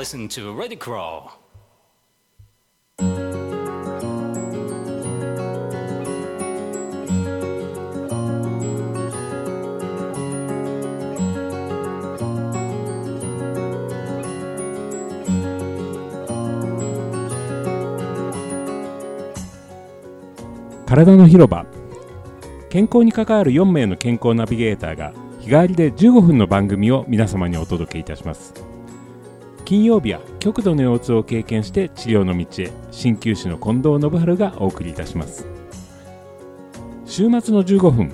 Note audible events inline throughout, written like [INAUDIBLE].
listen to Ready Crow. 体の広場健康に関わる4名の健康ナビゲーターが日替わりで15分の番組を皆様にお届けいたします金曜日は極度の腰痛を経験して治療の道へ。鍼灸師の近藤信春がお送りいたします。週末の15分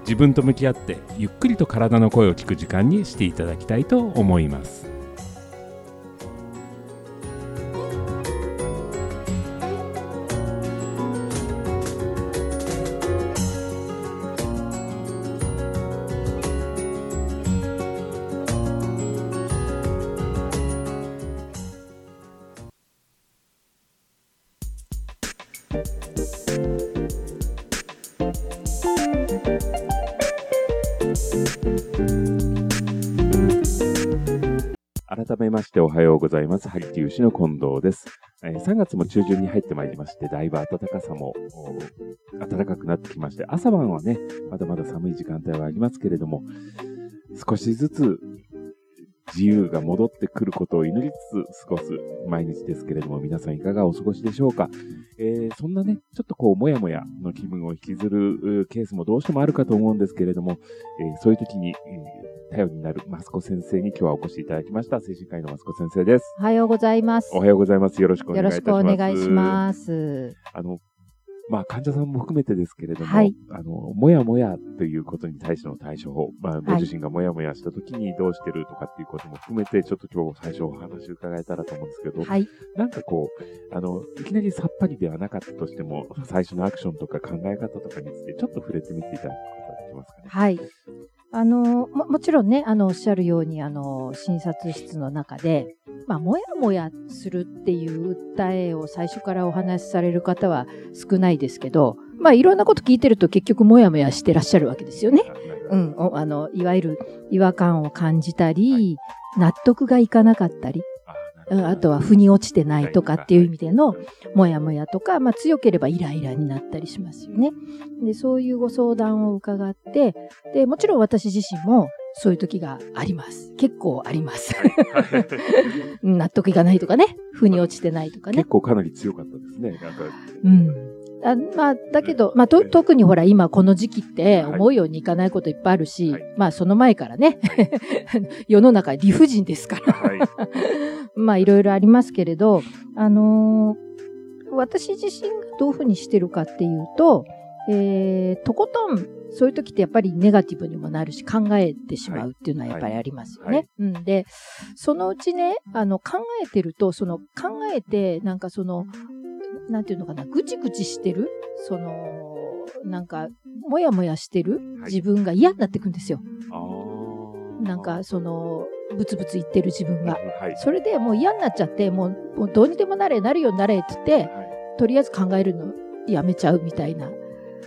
自分と向き合ってゆっくりと体の声を聞く時間にしていただきたいと思います。改めましておはようございます。ハリティウシの近藤です、え3月も中旬に入ってまいりまして、だいぶ暖かさも暖かくなってきまして、朝晩はね、まだまだ寒い時間帯はありますけれども、少しずつ自由が戻ってくることを祈りつつ過ごす毎日ですけれども、皆さんいかがお過ごしでしょうか、えーそんなね、ちょっとこう、もやもやの気分を引きずるケースもどうしてもあるかと思うんですけれども、えーそういう時に、えー頼りになるマスコ先生に今日はお越しいただきました。精神科医のマスコ先生です。おはようございます。おはようございます。よろしくお願よろしくおいいたします。願いします。あの、まあ、患者さんも含めてですけれども、はいあの、もやもやということに対しての対処法、まあ、ご自身がもやもやした時にどうしてるとかっていうことも含めて、ちょっと今日最初お話を伺えたらと思うんですけど、はい。なんかこう、あの、いきなりさっぱりではなかったとしても、最初のアクションとか考え方とかについて、ちょっと触れてみていただくことができますかね？はい。あの、も、もちろんね、あの、おっしゃるように、あの、診察室の中で、まあ、もやもやするっていう訴えを最初からお話しされる方は少ないですけど、まあ、いろんなこと聞いてると結局もやもやしてらっしゃるわけですよね。うん。おあの、いわゆる違和感を感じたり、納得がいかなかったり、うんあとは腑に落ちてないとかっていう意味でのもやもやとか、まあ強ければイライラになったりしますよね。で、そういうご相談を伺って、で、もちろん私自身もそういう時があります。結構あります。うん [LAUGHS] 納得いかないとかね、腑に落ちてないとかね結。構かなり強かったですね。なんか、うん。あまあ、だけど、まあ、と、特にほら、今この時期ってはい思うようにいかないこといっぱいあるし、はいまあ、その前からね、[LAUGHS] 世の中理不尽ですから。はい。まあいろいろありますけれど、あのー私自身がどういうふうにしてるかっていうと、えーとことん、そういう時ってやっぱりネガティブにもなるし考えてしまうっていうのはやっぱりありますよね。はいうん、で、そのうちね、あの考えてると、その考えて、なんかその、なんていうのかな、ぐちぐちしてる、その、なんか、もやもやしてるはい自分が嫌になってくんですよ。なんか、その、ブツブツ言ってる自分が。はい。それでもう嫌になっちゃって、もうもうどうにでもなれ、なるようになれって言って、はいとりあえず考えるのやめちゃうみたいな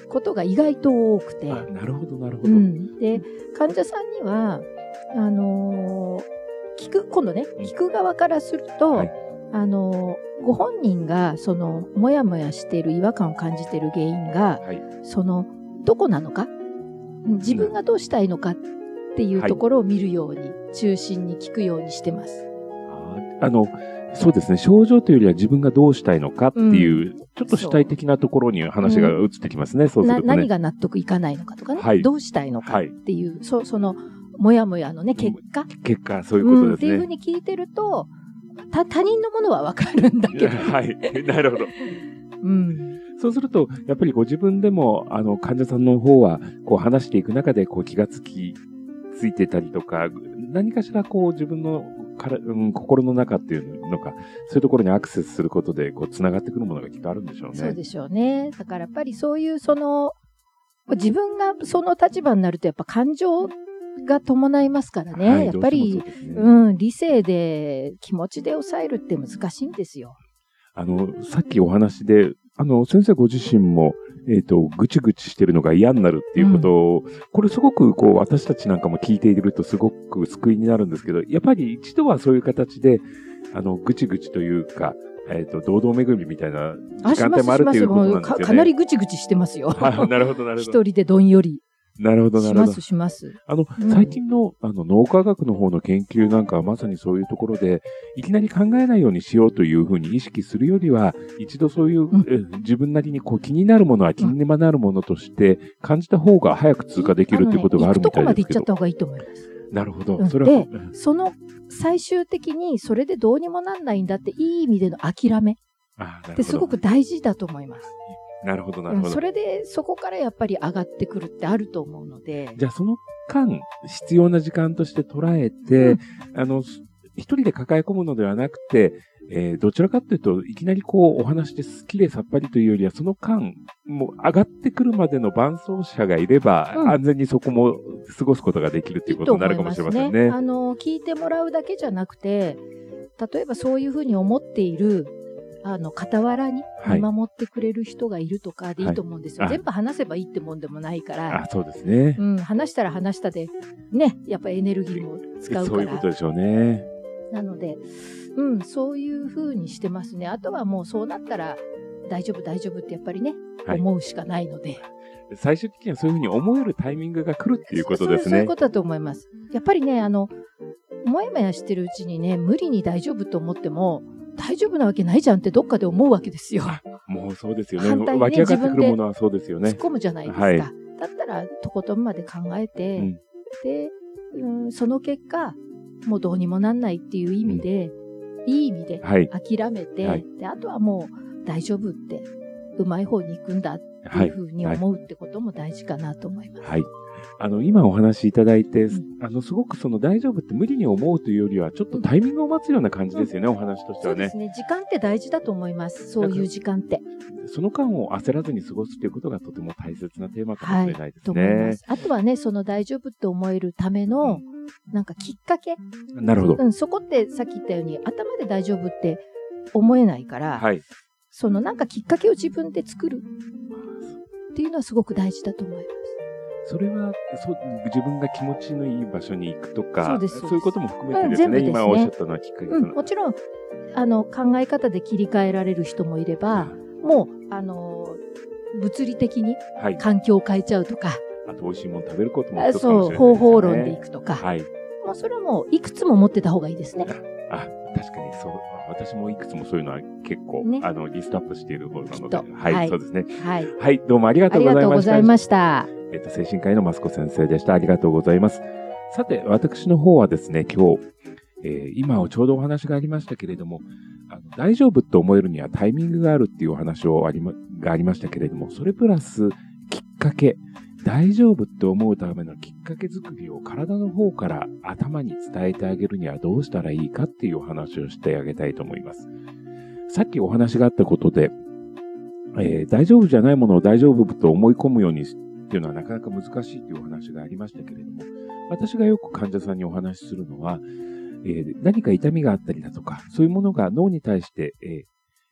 ことが意外と多くて。あなるほど、なるほど。うん、で、患者さんには、あのー聞く、今度ね、うん聞く側からすると、はいあのーご本人が、その、もやもやしている違和感を感じている原因が、はい。その、どこなのか？うん自分がどうしたいのかっていうところを見るように、中心に聞くようにしてます。あの、そうですね。症状というよりは自分がどうしたいのかっていう、ちょっと主体的なところに話が移ってきますね。そうすなるとね。何が納得いかないのかとかね、はいどうしたいのかっはい。ていう、そその、もやもやのね、結果、結果、そういうことんっていうふうですね。に聞いてると、た他人のものはわかるんだけど、[LAUGHS] はい。なるほど。うん、そうすると、やっぱりご自分でも、あの、患者さんの方は、こう話していく中で、こう気がつき、ついてたりとか、何かしらこう自分のから、うん、心の中っていうのか、そういうところにアクセスすることで、こう、繋がってくるものがきっとあるんでしょうね。そうでしょうね。だからやっぱりそういう、その、自分がその立場になると、やっぱ感情が伴いますからね。はいやっぱり、どうねうん、理性で気持ちで抑えるって難しいんですよ。あの、さっきお話で、あの、先生ご自身も、えっ、と、ぐちぐちしてるのが嫌になるっていうことを、これすごく、こう、私たちなんかも聞いているとすごく救いになるんですけど、やっぱり一度はそういう形で、あの、ぐちぐちというか、えっ、と、堂々巡りみたいなあ時間帯もあるっていうことなんですよね。かかなりぐちぐちしてますよ。[LAUGHS] あなるほど、なるほ一ど。人でどんよりなるほど、なるほどします、。します。あの、うん最近の、あの、脳科学の方の研究なんかはまさにそういうところで、いきなり考えないようにしようというふうに意識するよりは、一度そういう、んえ自分なりにこう気になるものは気になるものとして感じた方が早く通過できるっていうことがあるみたいですけあのねとこまで行っちゃっど。た方がいいと思います。なるほどう。んそれは、でその最終的にそれでどうにもなんないんだっていい意味での諦めあなるほどってすごく大事だと思います。なるほど、なるほどうんそ。れでそこからやっぱり上がってくるってあると思うので。じゃあその間、必要な時間として捉えて、あの、一人で抱え込むのではなくて、えーどちらかというと、いきなりこうお話ですきれいさっぱりというよりは、その間、もう上がってくるまでの伴走者がいれば、うん安全にそこも過ごすことができるということになるかもしれませんね。あの、聞いてもらうだけじゃなくて、例えばそういうふうに思っている、あの、傍らにはい見守ってくれる人がいるとかでいいと思うんですよ。はいあ全部話せばいいってもんでもないからあ、、そうですね。うん、話したら話したで、ね、やっぱエネルギーも使うからそういうこと。でしょうね。なので、うん、そういうふうにしてますね。あとはもうそうなったら、大丈夫、大丈夫ってやっぱりね、はい思うしかないので。最終的にはそういうふうに思えるタイミングが来るっていうことですねそうそういう。ことだと思います。やっぱりね、あの、もやもやしてるうちにね、無理に大丈夫と思っても、大丈夫なわけないじゃんってどっかで思うわけですよ。[LAUGHS] もうそうですよね。反対にね湧き上がってくるものはそうですよ突っね。込むじゃないですか。はいだったら、とことんまで考えて、うんで、うん、その結果、もうどうにもなんないっていう意味で、いい意味ではい。諦めて、はいで、あとはもう大丈夫って、うまい方に行くんだってはいいうふうに思うってことも大事かなと思います。はい。あの、今お話しいただいて、うんあの、すごくその大丈夫って無理に思うというよりは、ちょっとタイミングを待つような感じですよね、お話としてはね。そうですね。時間って大事だと思います。そういう時間って。その間を焦らずに過ごすということがとても大切なテーマかもしれないですと思い。あとはね、その大丈夫って思えるための、なんかきっかけ。なるほど。うん、そこってさっき言ったように、頭で大丈夫って思えないから、はい。そのなんかきっかけを自分で作るっていうのはすごく大事だと思います。それはそう、自分が気持ちのいい場所に行くとか、そういうことも含めてですね、うんすね今おっしゃったのはきっかけうん、もちろん、あの、考え方で切り替えられる人もいれば、もう、あの、物理的にはい。環境を変えちゃうとか、あと、美味しいもの食べることもあ一つかもしそう、れないですよね。方法論でいくとか、はい。もうそれはもういくつも持ってた方がいいですね。あ、確かにそう。私もいくつもそういうのは結構、ねあの、リストアップしている方なので。はい、はいそうですね。はい。はい、どうもありがとうありがございました。とうございました。えっと、精神科医のマスコ先生でした。ありがとうございます。さて、私の方はですね、今日、えー今ちょうどお話がありましたけれども、あの大丈夫と思えるにはタイミングがあるっていうお話をありま、がありましたけれども、それプラス、きっかけ、大丈夫って思うためのきっかけ作りを体の方から頭に伝えてあげるにはどうしたらいいかっていうお話をしてあげたいと思います。さっきお話があったことで、えー大丈夫じゃないものを大丈夫と思い込むようにっていうのはなかなか難しいというお話がありましたけれども、私がよく患者さんにお話しするのは、えー何か痛みがあったりだとか、そういうものが脳に対して、え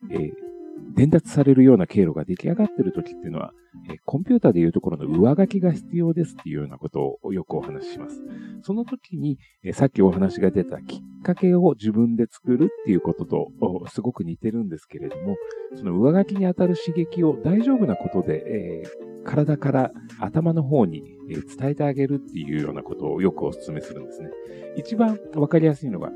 ーえー伝達されるような経路が出来上がっている時っていうのは、えーコンピューターでいうところの上書きが必要ですっていうようなことをよくお話しします。その時に、えーさっきお話が出たきっかけを自分で作るっていうこととすごく似てるんですけれども、その上書きに当たる刺激を大丈夫なことで、えー体から頭の方に伝えてあげるっていうようなことをよくお勧めするんですね。一番わかりやすいのが、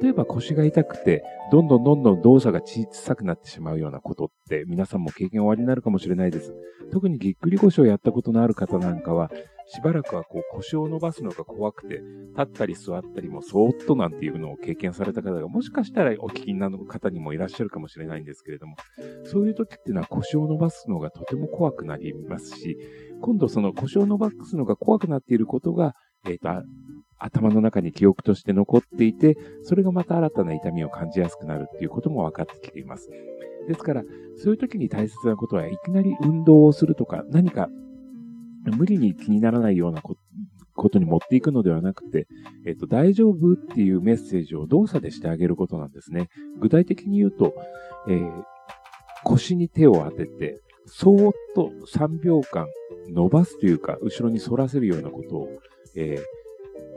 例えば腰が痛くて、どんどんどんどん動作が小さくなってしまうようなことって皆さんも経験おありになるかもしれないです。特にぎっくり腰をやったことのある方なんかは、しばらくはこう腰を伸ばすのが怖くて、立ったり座ったりもそーっとなんていうのを経験された方がもしかしたらお聞きになる方にもいらっしゃるかもしれないんですけれども、そういう時っていうのは腰を伸ばすのがとても怖くなりますし、今度その腰を伸ばすのが怖くなっていることが、えっ、と、頭の中に記憶として残っていて、それがまた新たな痛みを感じやすくなるっていうことも分かってきています。ですから、そういう時に大切なことは、いきなり運動をするとか、何か無理に気にならないようなことに持っていくのではなくて、えっ、と、大丈夫っていうメッセージを動作でしてあげることなんですね。具体的に言うと、えー腰に手を当てて、そーっと3秒間伸ばすというか、後ろに反らせるようなことを、えー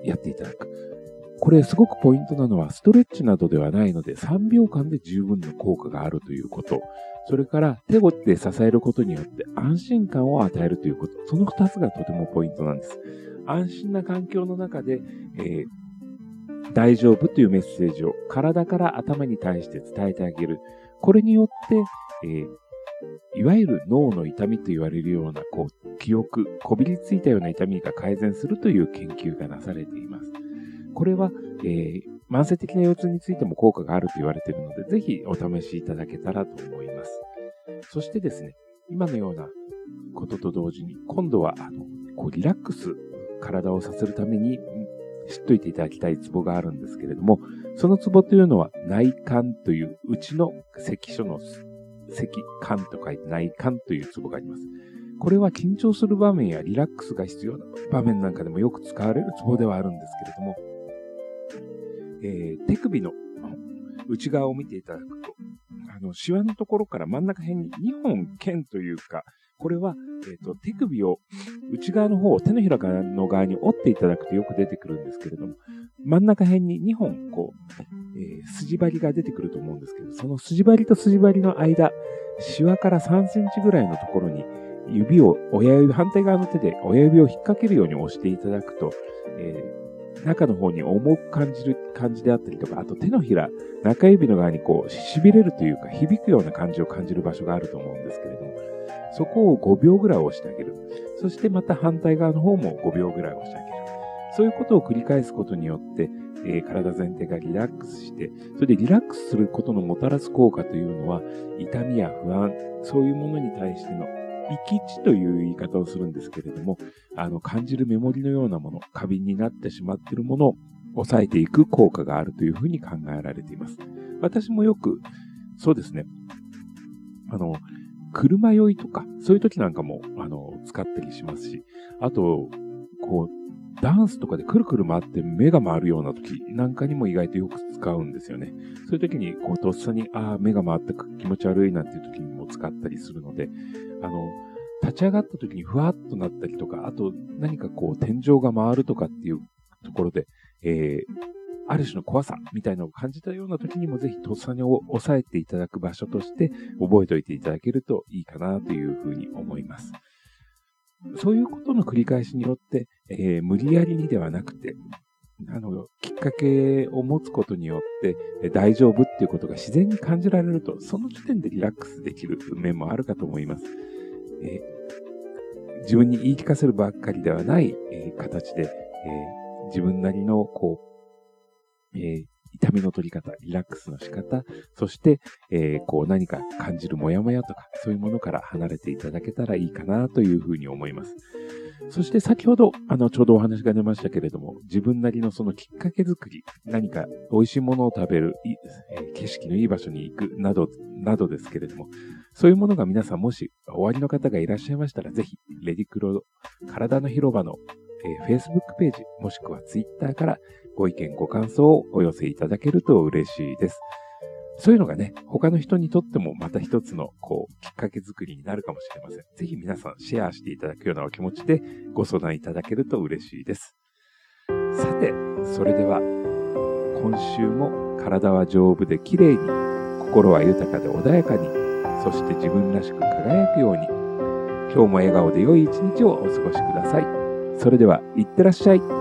やっていただく。これすごくポイントなのは、ストレッチなどではないので、3秒間で十分な効果があるということ。それから、手ごって支えることによって安心感を与えるということ。その2つがとてもポイントなんです。安心な環境の中で、えー、大丈夫というメッセージを体から頭に対して伝えてあげる。これによって、えーいわゆる脳の痛みと言われるような、こう、記憶、こびりついたような痛みが改善するという研究がなされています。これは、えー、慢性的な腰痛についても効果があると言われているので、ぜひお試しいただけたらと思います。そしてですね、今のようなことと同時に、今度は、あの、こう、リラックス、体をさせるために、知っといていただきたいツボがあるんですけれども、そのツボというのは内観という、うちの関所の関観と書いて内観というツボがあります。これは緊張する場面やリラックスが必要な場面なんかでもよく使われるツボではあるんですけれども、えー、手首の内側を見ていただくと、あの、シワのところから真ん中辺に2本剣というか、これは、えっ、ー、と、手首を内側の方を、手のひらの側に折っていただくとよく出てくるんですけれども、真ん中辺に2本、こう、えー、筋張りが出てくると思うんですけど、その筋張りと筋張りの間、シワから3センチぐらいのところに、指を、親指、反対側の手で親指を引っ掛けるように押していただくと、えー中の方に重く感じる感じであったりとか、あと手のひら、中指の側にこう、痺れるというか、響くような感じを感じる場所があると思うんですけれども、そこを5秒ぐらい押してあげる。そしてまた反対側の方も5秒ぐらい押してあげる。そういうことを繰り返すことによって、えー、体全体がリラックスして、それでリラックスすることのもたらす効果というのは、痛みや不安、そういうものに対しての生き地という言い方をするんですけれども、あの、感じるメモリのようなもの、過敏になってしまっているものを抑えていく効果があるというふうに考えられています。私もよく、そうですね、あの、車酔いとか、そういう時なんかも、あの、使ったりしますし、あと、こう、ダンスとかでくるくる回って目が回るような時なんかにも意外とよく使うんですよね。そういう時に、こう、とっさに、ああ、目が回って気持ち悪いなんていう時に使ったりするので、あの、立ち上がった時にふわっとなったりとか、あと何かこう天井が回るとかっていうところで、えー、ある種の怖さみたいなのを感じたような時にもぜひとっさに押さえていただく場所として覚えておいていただけるといいかなというふうに思います。そういうことの繰り返しによって、えー、無理やりにではなくて、あの、きっかけを持つことによって、大丈夫っていうことが自然に感じられると、その時点でリラックスできる面もあるかと思います。え、自分に言い聞かせるばっかりではない、えー、形で、えー、自分なりの、こう、え痛みの取り方、リラックスの仕方、そして、えー、こう何か感じるモヤモヤとか、そういうものから離れていただけたらいいかなというふうに思います。そして先ほど、あの、ちょうどお話が出ましたけれども、自分なりのそのきっかけ作り、何か美味しいものを食べる、え、景色のいい場所に行く、など、などですけれども、そういうものが皆さんもしおありの方がいらっしゃいましたら、ぜひ、レディクロ体の広場の、えー、Facebook ページ、もしくは Twitter からご意見、ご感想をお寄せいただけると嬉しいです。そういうのがね、他の人にとってもまた一つの、こう、きっかけ作りになるかもしれません。ぜひ皆さんシェアしていただくようなお気持ちでご相談いただけると嬉しいです。さて、それでは、今週も体は丈夫で綺麗に、心は豊かで穏やかに、そして自分らしく輝くように、今日も笑顔で良い一日をお過ごしください。それでは、いってらっしゃい。